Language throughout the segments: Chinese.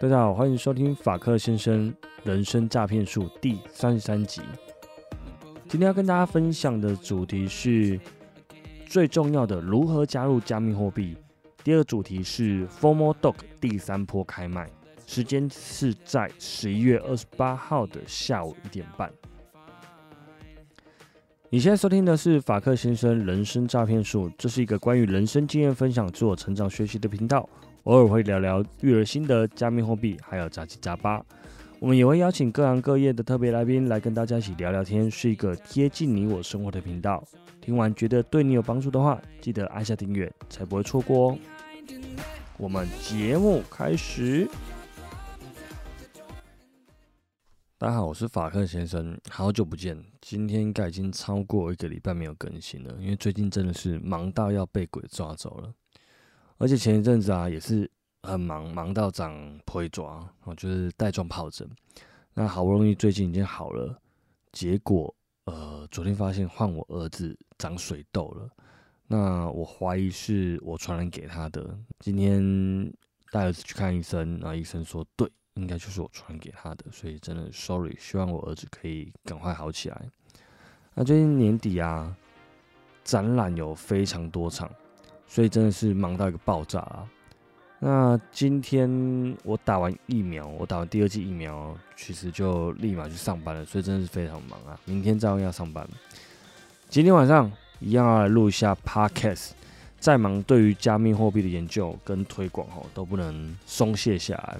大家好，欢迎收听法克先生人生诈骗术第三十三集。今天要跟大家分享的主题是最重要的如何加入加密货币。第二个主题是 Formal Dog 第三波开卖，时间是在十一月二十八号的下午一点半。你现在收听的是法克先生人生诈骗术，这是一个关于人生经验分享、自我成长学习的频道。偶尔会聊聊育儿心得、加密货币，还有杂七杂八。我们也会邀请各行各业的特别来宾来跟大家一起聊聊天，是一个贴近你我生活的频道。听完觉得对你有帮助的话，记得按下订阅，才不会错过哦。我们节目开始。大家好，我是法克先生，好久不见。今天应该已经超过一个礼拜没有更新了，因为最近真的是忙到要被鬼抓走了。而且前一阵子啊，也是很忙，忙到长腿爪，哦，就是带状疱疹。那好不容易最近已经好了，结果呃，昨天发现换我儿子长水痘了。那我怀疑是我传染给他的。今天带儿子去看医生，那医生说对，应该就是我传染给他的。所以真的 sorry，希望我儿子可以赶快好起来。那最近年底啊，展览有非常多场。所以真的是忙到一个爆炸啊！那今天我打完疫苗，我打完第二剂疫苗，其实就立马去上班了，所以真的是非常忙啊！明天照样要上班。今天晚上一样要来录一下 podcast。再忙，对于加密货币的研究跟推广哦，都不能松懈下来。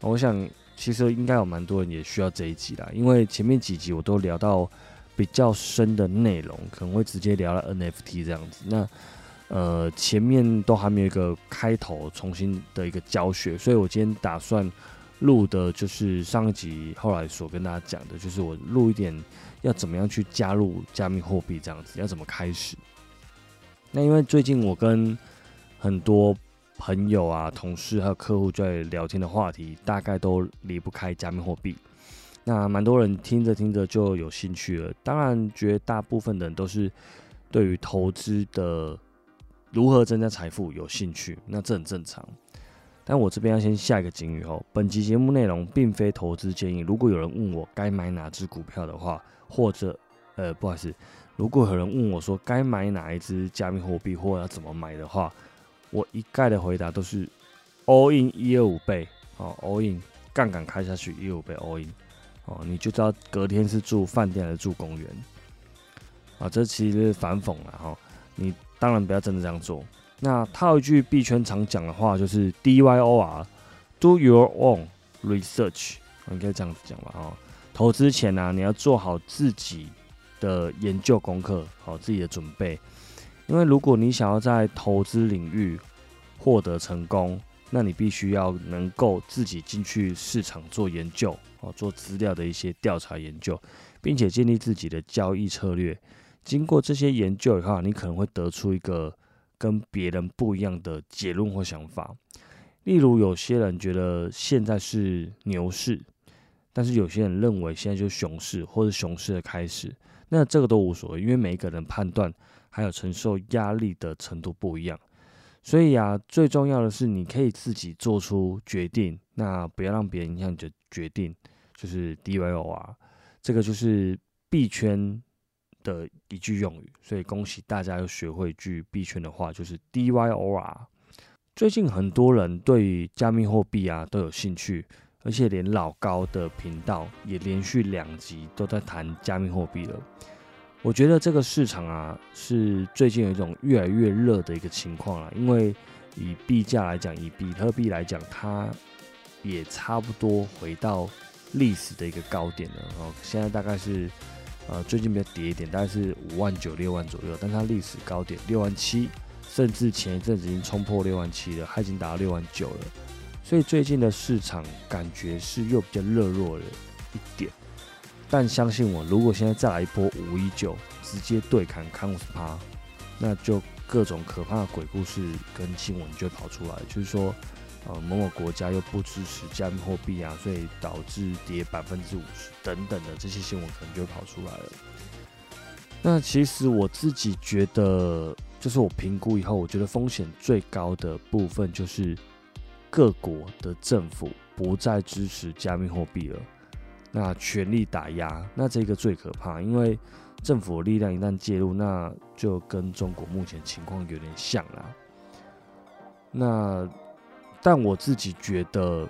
我想，其实应该有蛮多人也需要这一集啦，因为前面几集我都聊到比较深的内容，可能会直接聊到 NFT 这样子。那呃，前面都还没有一个开头，重新的一个教学，所以我今天打算录的就是上一集后来所跟大家讲的，就是我录一点要怎么样去加入加密货币这样子，要怎么开始。那因为最近我跟很多朋友啊、同事还有客户在聊天的话题，大概都离不开加密货币。那蛮多人听着听着就有兴趣了，当然绝大部分的人都是对于投资的。如何增加财富？有兴趣？那这很正常。但我这边要先下一个警语哦，本集节目内容并非投资建议。如果有人问我该买哪只股票的话，或者呃，不好意思，如果有人问我说该买哪一只加密货币或要怎么买的话，我一概的回答都是 all in 一二五倍哦，all in 杠杆开下去一二五倍 all in 哦，你就知道隔天是住饭店还是住公园啊？这其实是反讽了哈，你。当然不要真的这样做。那套一句币圈常讲的话，就是 D Y O R，Do your own research，应该这样子讲吧？哦，投资前呢，你要做好自己的研究功课，好自己的准备。因为如果你想要在投资领域获得成功，那你必须要能够自己进去市场做研究，哦，做资料的一些调查研究，并且建立自己的交易策略。经过这些研究以后，你可能会得出一个跟别人不一样的结论或想法。例如，有些人觉得现在是牛市，但是有些人认为现在就是熊市或者熊市的开始。那这个都无所谓，因为每一个人判断还有承受压力的程度不一样。所以啊，最重要的是你可以自己做出决定，那不要让别人影响你的决定。就是 D Y O R，这个就是币圈。的一句用语，所以恭喜大家又学会一句币圈的话，就是 D Y O R。最近很多人对加密货币啊都有兴趣，而且连老高的频道也连续两集都在谈加密货币了。我觉得这个市场啊是最近有一种越来越热的一个情况了，因为以币价来讲，以比特币来讲，它也差不多回到历史的一个高点了。哦，现在大概是。呃，最近比较跌一点，大概是五万九、六万左右，但它历史高点六万七，甚至前一阵子已经冲破六万七了，它已经达到六万九了。所以最近的市场感觉是又比较热络了一点。但相信我，如果现在再来一波五一九，直接对砍康斯趴，那就各种可怕的鬼故事跟新闻就跑出来，就是说。呃，某某国家又不支持加密货币啊，所以导致跌百分之五十等等的这些新闻可能就跑出来了。那其实我自己觉得，就是我评估以后，我觉得风险最高的部分就是各国的政府不再支持加密货币了，那全力打压，那这个最可怕，因为政府的力量一旦介入，那就跟中国目前情况有点像啦。那但我自己觉得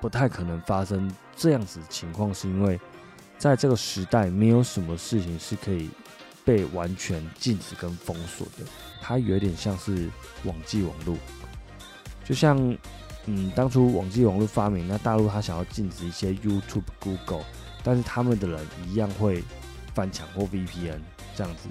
不太可能发生这样子情况，是因为在这个时代，没有什么事情是可以被完全禁止跟封锁的，它有点像是网际网络，就像。嗯，当初网际网络发明，那大陆他想要禁止一些 YouTube、Google，但是他们的人一样会翻墙或 VPN 这样子。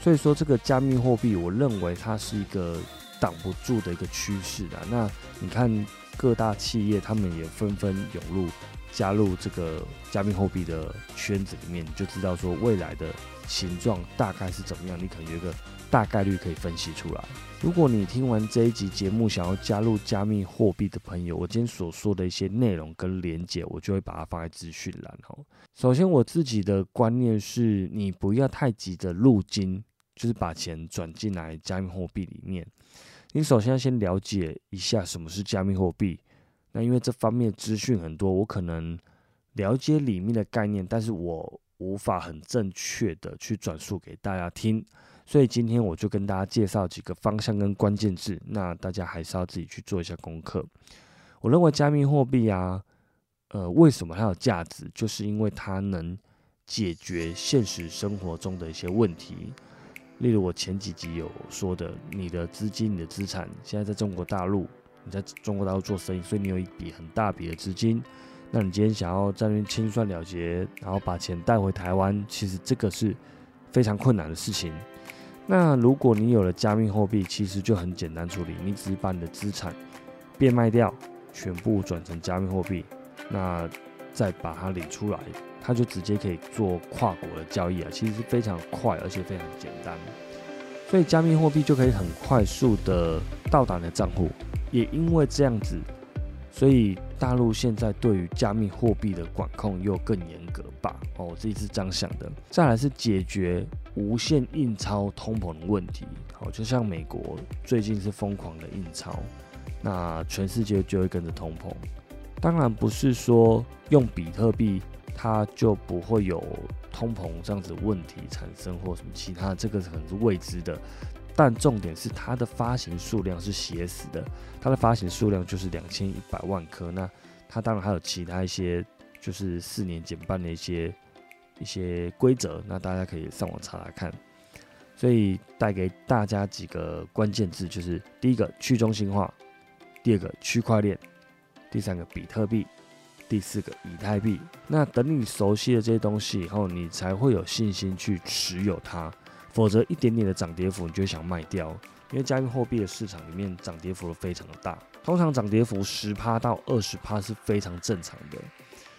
所以说，这个加密货币，我认为它是一个挡不住的一个趋势的。那你看各大企业，他们也纷纷涌入加入这个加密货币的圈子里面，你就知道说未来的形状大概是怎么样。你可能有一个大概率可以分析出来。如果你听完这一集节目，想要加入加密货币的朋友，我今天所说的一些内容跟连结，我就会把它放在资讯栏哦。首先，我自己的观念是，你不要太急着入金，就是把钱转进来加密货币里面。你首先要先了解一下什么是加密货币。那因为这方面资讯很多，我可能了解里面的概念，但是我无法很正确的去转述给大家听。所以今天我就跟大家介绍几个方向跟关键字，那大家还是要自己去做一下功课。我认为加密货币啊，呃，为什么它有价值？就是因为它能解决现实生活中的一些问题。例如我前几集有说的，你的资金、你的资产现在在中国大陆，你在中国大陆做生意，所以你有一笔很大笔的资金。那你今天想要在那边清算了结，然后把钱带回台湾，其实这个是非常困难的事情。那如果你有了加密货币，其实就很简单处理，你只是把你的资产变卖掉，全部转成加密货币，那再把它领出来，它就直接可以做跨国的交易啊，其实是非常快而且非常简单，所以加密货币就可以很快速的到达你的账户，也因为这样子，所以大陆现在对于加密货币的管控又更严格吧？哦，我自己是这样想的。再来是解决。无限印钞通膨的问题，好，就像美国最近是疯狂的印钞，那全世界就会跟着通膨。当然不是说用比特币它就不会有通膨这样子问题产生，或什么其他，这个可能是未知的。但重点是它的发行数量是写死的，它的发行数量就是两千一百万颗。那它当然还有其他一些，就是四年减半的一些。一些规则，那大家可以上网查查看。所以带给大家几个关键字，就是第一个去中心化，第二个区块链，第三个比特币，第四个以太币。那等你熟悉了这些东西以后，你才会有信心去持有它。否则一点点的涨跌幅，你就想卖掉。因为加密货币的市场里面涨跌幅都非常的大，通常涨跌幅十趴到二十趴是非常正常的。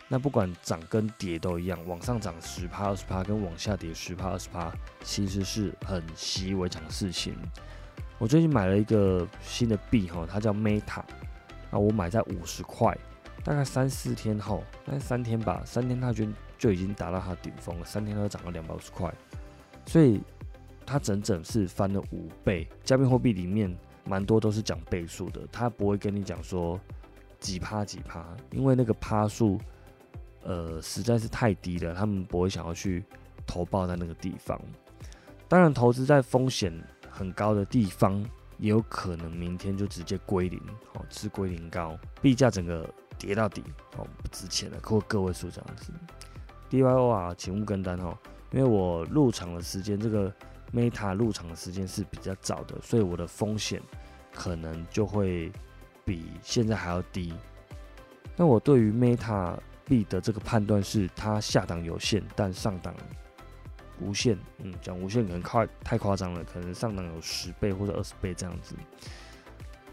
那不管涨跟跌都一样，往上涨十趴二十趴，跟往下跌十趴二十趴，其实是很习以为常的事情。我最近买了一个新的币哈，它叫 Meta，啊，我买在五十块，大概三四天后，大概三天吧，三天它就就已经达到它顶峰了，三天它涨了两百五十块，所以它整整是翻了五倍。加密货币里面蛮多都是讲倍数的，它不会跟你讲说几趴几趴，因为那个趴数。呃，实在是太低了，他们不会想要去投报在那个地方。当然，投资在风险很高的地方，也有可能明天就直接归零，哦，吃归零高，币价整个跌到底，哦，不值钱了，或个位数这样子。DYO 啊，请勿跟单哦，因为我入场的时间，这个 Meta 入场的时间是比较早的，所以我的风险可能就会比现在还要低。那我对于 Meta。币的这个判断是，它下档有限，但上档无限。嗯，讲无限可能夸太夸张了，可能上档有十倍或者二十倍这样子。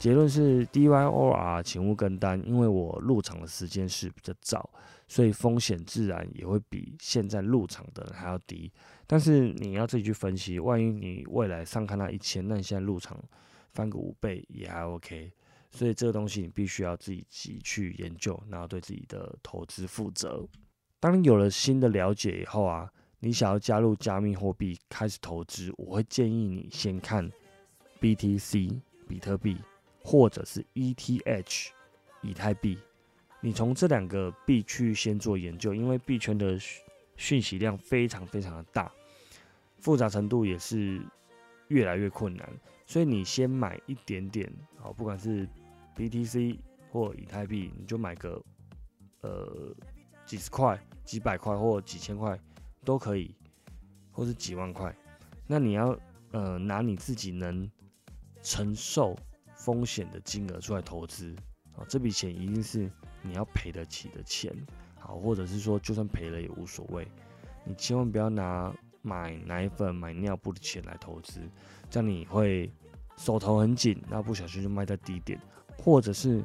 结论是 DYOR，请勿跟单，因为我入场的时间是比较早，所以风险自然也会比现在入场的人还要低。但是你要自己去分析，万一你未来上看到一千，那你现在入场翻个五倍也还 OK。所以这个东西你必须要自己去研究，然后对自己的投资负责。当你有了新的了解以后啊，你想要加入加密货币开始投资，我会建议你先看 BTC 比特币或者是 ETH 以太币，你从这两个币去先做研究，因为币圈的讯息量非常非常的大，复杂程度也是越来越困难，所以你先买一点点，好，不管是 BTC 或以太币，你就买个呃几十块、几百块或几千块都可以，或是几万块。那你要呃拿你自己能承受风险的金额出来投资，啊，这笔钱一定是你要赔得起的钱。好，或者是说，就算赔了也无所谓。你千万不要拿买奶粉、买尿布的钱来投资，这样你会手头很紧，那不小心就卖在低点，或者是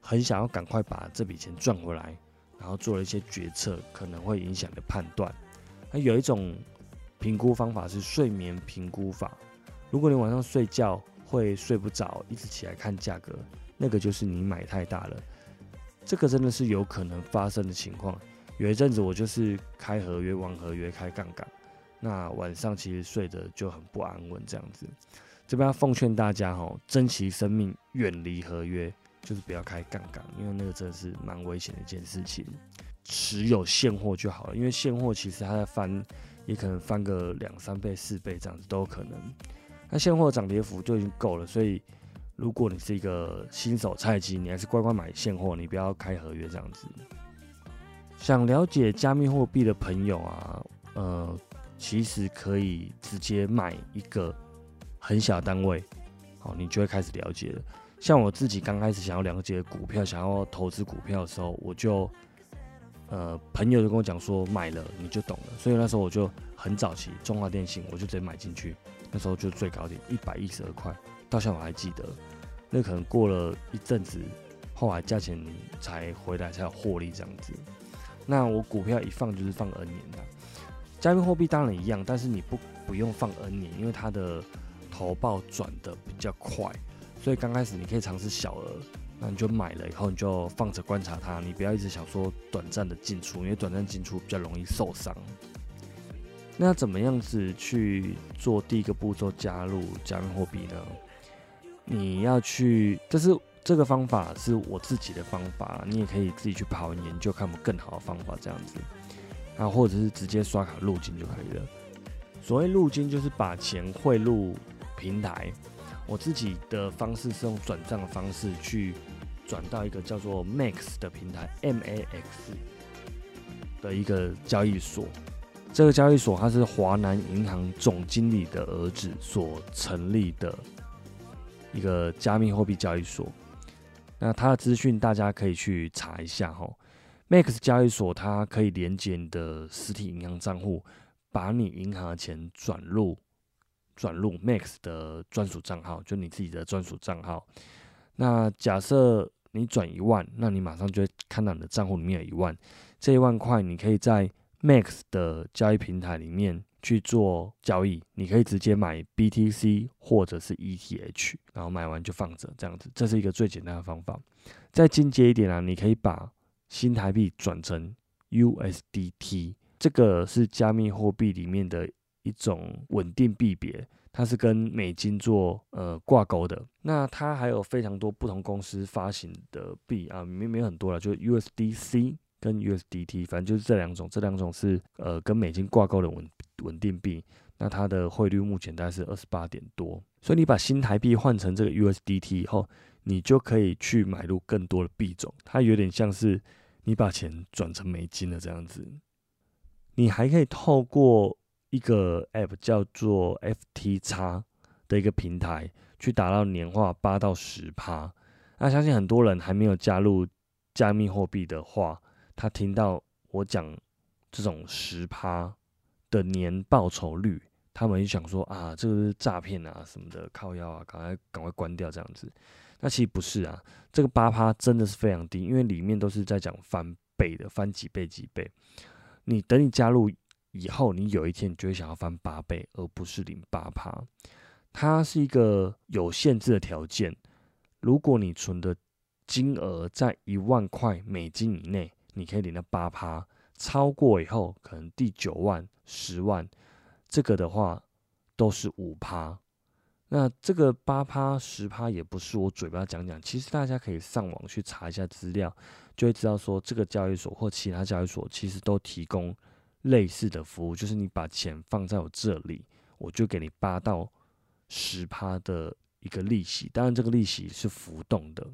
很想要赶快把这笔钱赚回来，然后做了一些决策，可能会影响你的判断。那有一种评估方法是睡眠评估法，如果你晚上睡觉会睡不着，一直起来看价格，那个就是你买太大了。这个真的是有可能发生的情况。有一阵子我就是开合约、玩合约、开杠杆，那晚上其实睡得就很不安稳。这样子，这边要奉劝大家哦，珍惜生命，远离合约，就是不要开杠杆，因为那个真的是蛮危险的一件事情。持有现货就好了，因为现货其实它在翻，也可能翻个两三倍、四倍这样子都有可能。那现货涨跌幅就已经够了，所以。如果你是一个新手菜鸡，你还是乖乖买现货，你不要开合约这样子。想了解加密货币的朋友啊，呃，其实可以直接买一个很小单位，好，你就会开始了解了。像我自己刚开始想要了解股票，想要投资股票的时候，我就呃，朋友就跟我讲说，买了你就懂了。所以那时候我就很早期，中华电信我就直接买进去，那时候就最高点一百一十二块。到现在我还记得，那可能过了一阵子，后来价钱才回来才有获利这样子。那我股票一放就是放 N 年的，加密货币当然一样，但是你不不用放 N 年，因为它的投报转的比较快，所以刚开始你可以尝试小额，那你就买了以后你就放着观察它，你不要一直想说短暂的进出，因为短暂进出比较容易受伤。那怎么样子去做第一个步骤加入加密货币呢？你要去，这是这个方法是我自己的方法，你也可以自己去跑研究，看有更好的方法这样子，啊，或者是直接刷卡入金就可以了。所谓入金，就是把钱汇入平台。我自己的方式是用转账的方式去转到一个叫做 Max 的平台，M A X 的一个交易所。这个交易所它是华南银行总经理的儿子所成立的。一个加密货币交易所，那它的资讯大家可以去查一下哈。Max 交易所它可以连接你的实体银行账户，把你银行的钱转入转入 Max 的专属账号，就你自己的专属账号。那假设你转一万，那你马上就会看到你的账户里面有一万，这一万块你可以在 Max 的交易平台里面。去做交易，你可以直接买 BTC 或者是 ETH，然后买完就放着，这样子，这是一个最简单的方法。再进阶一点啊，你可以把新台币转成 USDT，这个是加密货币里面的一种稳定币别，它是跟美金做呃挂钩的。那它还有非常多不同公司发行的币啊，里面没有很多了，就 USDC 跟 USDT，反正就是这两种，这两种是呃跟美金挂钩的稳。稳定币，那它的汇率目前大概是二十八点多，所以你把新台币换成这个 USDT 以后，你就可以去买入更多的币种，它有点像是你把钱转成美金了这样子。你还可以透过一个 App 叫做 FTX 的一个平台，去达到年化八到十趴。那相信很多人还没有加入加密货币的话，他听到我讲这种十趴。的年报酬率，他们就想说啊，这个是诈骗啊什么的，靠腰啊，赶快赶快关掉这样子。那其实不是啊，这个八趴真的是非常低，因为里面都是在讲翻倍的，翻几倍几倍。你等你加入以后，你有一天你就会想要翻八倍，而不是零八趴。它是一个有限制的条件，如果你存的金额在一万块美金以内，你可以领到八趴。超过以后，可能第九万、十万，这个的话都是五趴。那这个八趴十趴也不是我嘴巴讲讲，其实大家可以上网去查一下资料，就会知道说这个交易所或其他交易所其实都提供类似的服务，就是你把钱放在我这里，我就给你八到十趴的一个利息，当然这个利息是浮动的。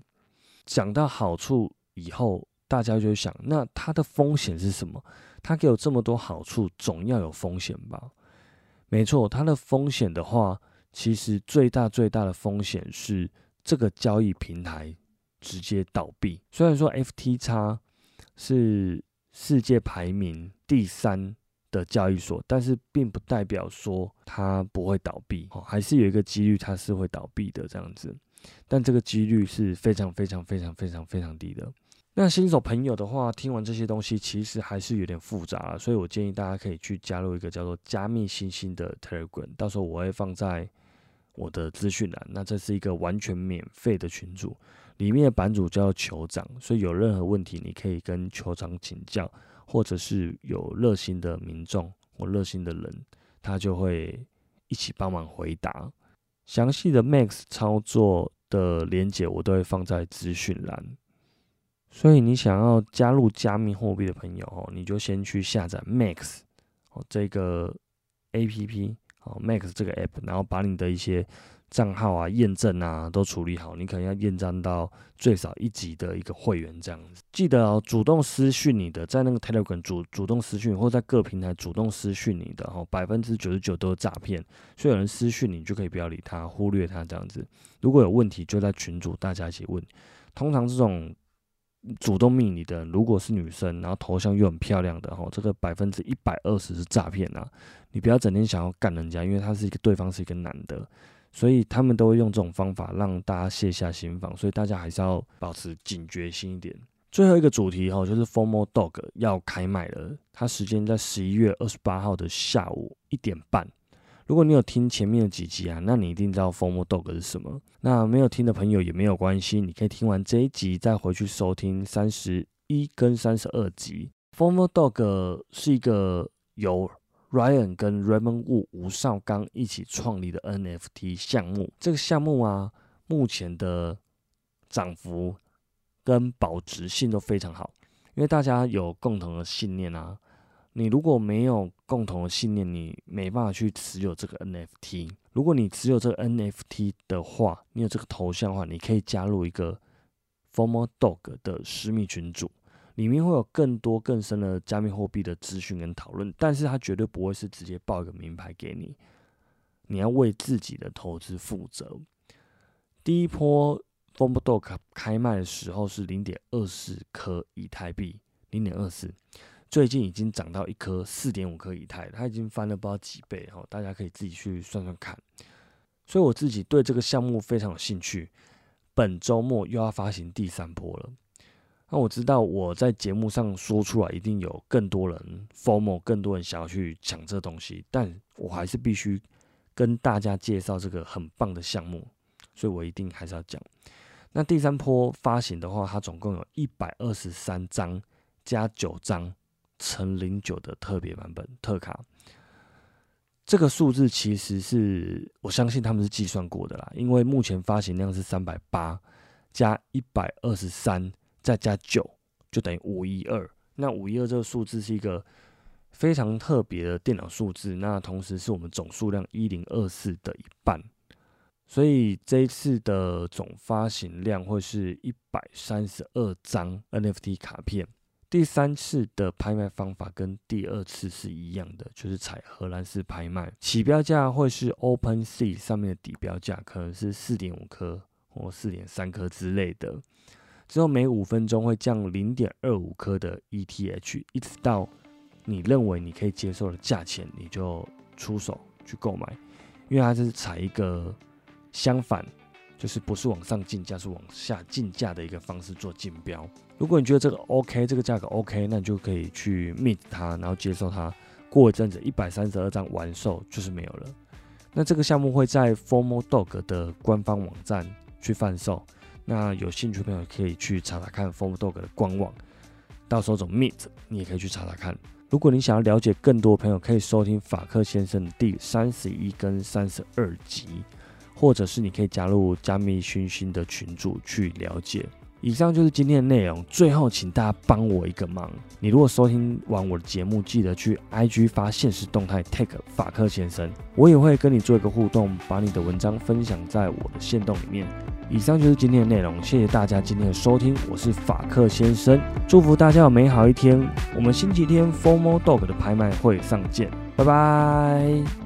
讲到好处以后，大家就想，那它的风险是什么？它给我这么多好处，总要有风险吧？没错，它的风险的话。其实最大最大的风险是这个交易平台直接倒闭。虽然说 FTX 是世界排名第三的交易所，但是并不代表说它不会倒闭，还是有一个几率它是会倒闭的这样子。但这个几率是非常非常非常非常非常低的。那新手朋友的话，听完这些东西其实还是有点复杂，所以我建议大家可以去加入一个叫做加密星星的 Telegram，到时候我会放在。我的资讯栏，那这是一个完全免费的群组，里面的版主叫酋长，所以有任何问题你可以跟酋长请教，或者是有热心的民众或热心的人，他就会一起帮忙回答。详细的 Max 操作的连接我都会放在资讯栏，所以你想要加入加密货币的朋友哦，你就先去下载 Max 哦这个 APP。哦，Max 这个 app，然后把你的一些账号啊、验证啊都处理好，你可能要验证到最少一级的一个会员这样子。记得哦，主动私讯你的，在那个 Telegram 主主动私讯，或在各平台主动私讯你的，哦，百分之九十九都是诈骗，所以有人私讯你就可以不要理他，忽略他这样子。如果有问题，就在群主大家一起问。通常这种主动命你的，如果是女生，然后头像又很漂亮的，哈，这个百分之一百二十是诈骗啊！你不要整天想要干人家，因为他是一个对方是一个男的，所以他们都会用这种方法让大家卸下心防，所以大家还是要保持警觉心一点。最后一个主题哈，就是 Formal Dog 要开卖了，它时间在十一月二十八号的下午一点半。如果你有听前面的几集啊，那你一定知道 Formal Dog 是什么。那没有听的朋友也没有关系，你可以听完这一集再回去收听三十一跟三十二集。Formal Dog 是一个由 Ryan 跟 Raymond Wu 吴少刚一起创立的 NFT 项目。这个项目啊，目前的涨幅跟保值性都非常好，因为大家有共同的信念啊。你如果没有共同的信念，你没办法去持有这个 NFT。如果你持有这个 NFT 的话，你有这个头像的话，你可以加入一个 Formal Dog 的私密群组，里面会有更多更深的加密货币的资讯跟讨论。但是它绝对不会是直接报一个名牌给你，你要为自己的投资负责。第一波 Formal Dog 开卖的时候是零点二四颗以太币，零点二四。最近已经涨到一颗四点五颗以太，它已经翻了不知道几倍哈，大家可以自己去算算看。所以我自己对这个项目非常有兴趣。本周末又要发行第三波了。那我知道我在节目上说出来，一定有更多人 formal，更多人想要去抢这东西，但我还是必须跟大家介绍这个很棒的项目，所以我一定还是要讲。那第三波发行的话，它总共有一百二十三张加九张。乘零九的特别版本特卡，这个数字其实是我相信他们是计算过的啦，因为目前发行量是三百八加一百二十三再加九，就等于五一二。那五一二这个数字是一个非常特别的电脑数字，那同时是我们总数量一零二四的一半，所以这一次的总发行量会是一百三十二张 NFT 卡片。第三次的拍卖方法跟第二次是一样的，就是采荷兰式拍卖，起标价会是 Open Sea 上面的底标价，可能是四点五颗或四点三颗之类的。之后每五分钟会降零点二五颗的 ETH，一直到你认为你可以接受的价钱，你就出手去购买，因为它是采一个相反。就是不是往上竞价，是往下竞价的一个方式做竞标。如果你觉得这个 OK，这个价格 OK，那你就可以去 meet 它，然后接受它。过一阵子，一百三十二张完售就是没有了。那这个项目会在 Formal Dog 的官方网站去贩售。那有兴趣的朋友可以去查查看 Formal Dog 的官网，到时候走 meet 你也可以去查查看。如果你想要了解更多朋友，可以收听法克先生第三十一跟三十二集。或者是你可以加入加密讯息的群组去了解。以上就是今天的内容。最后，请大家帮我一个忙，你如果收听完我的节目，记得去 IG 发现实动态 take 法克先生，我也会跟你做一个互动，把你的文章分享在我的线动里面。以上就是今天的内容，谢谢大家今天的收听，我是法克先生，祝福大家有美好一天。我们星期天 Formal Dog 的拍卖会上见，拜拜。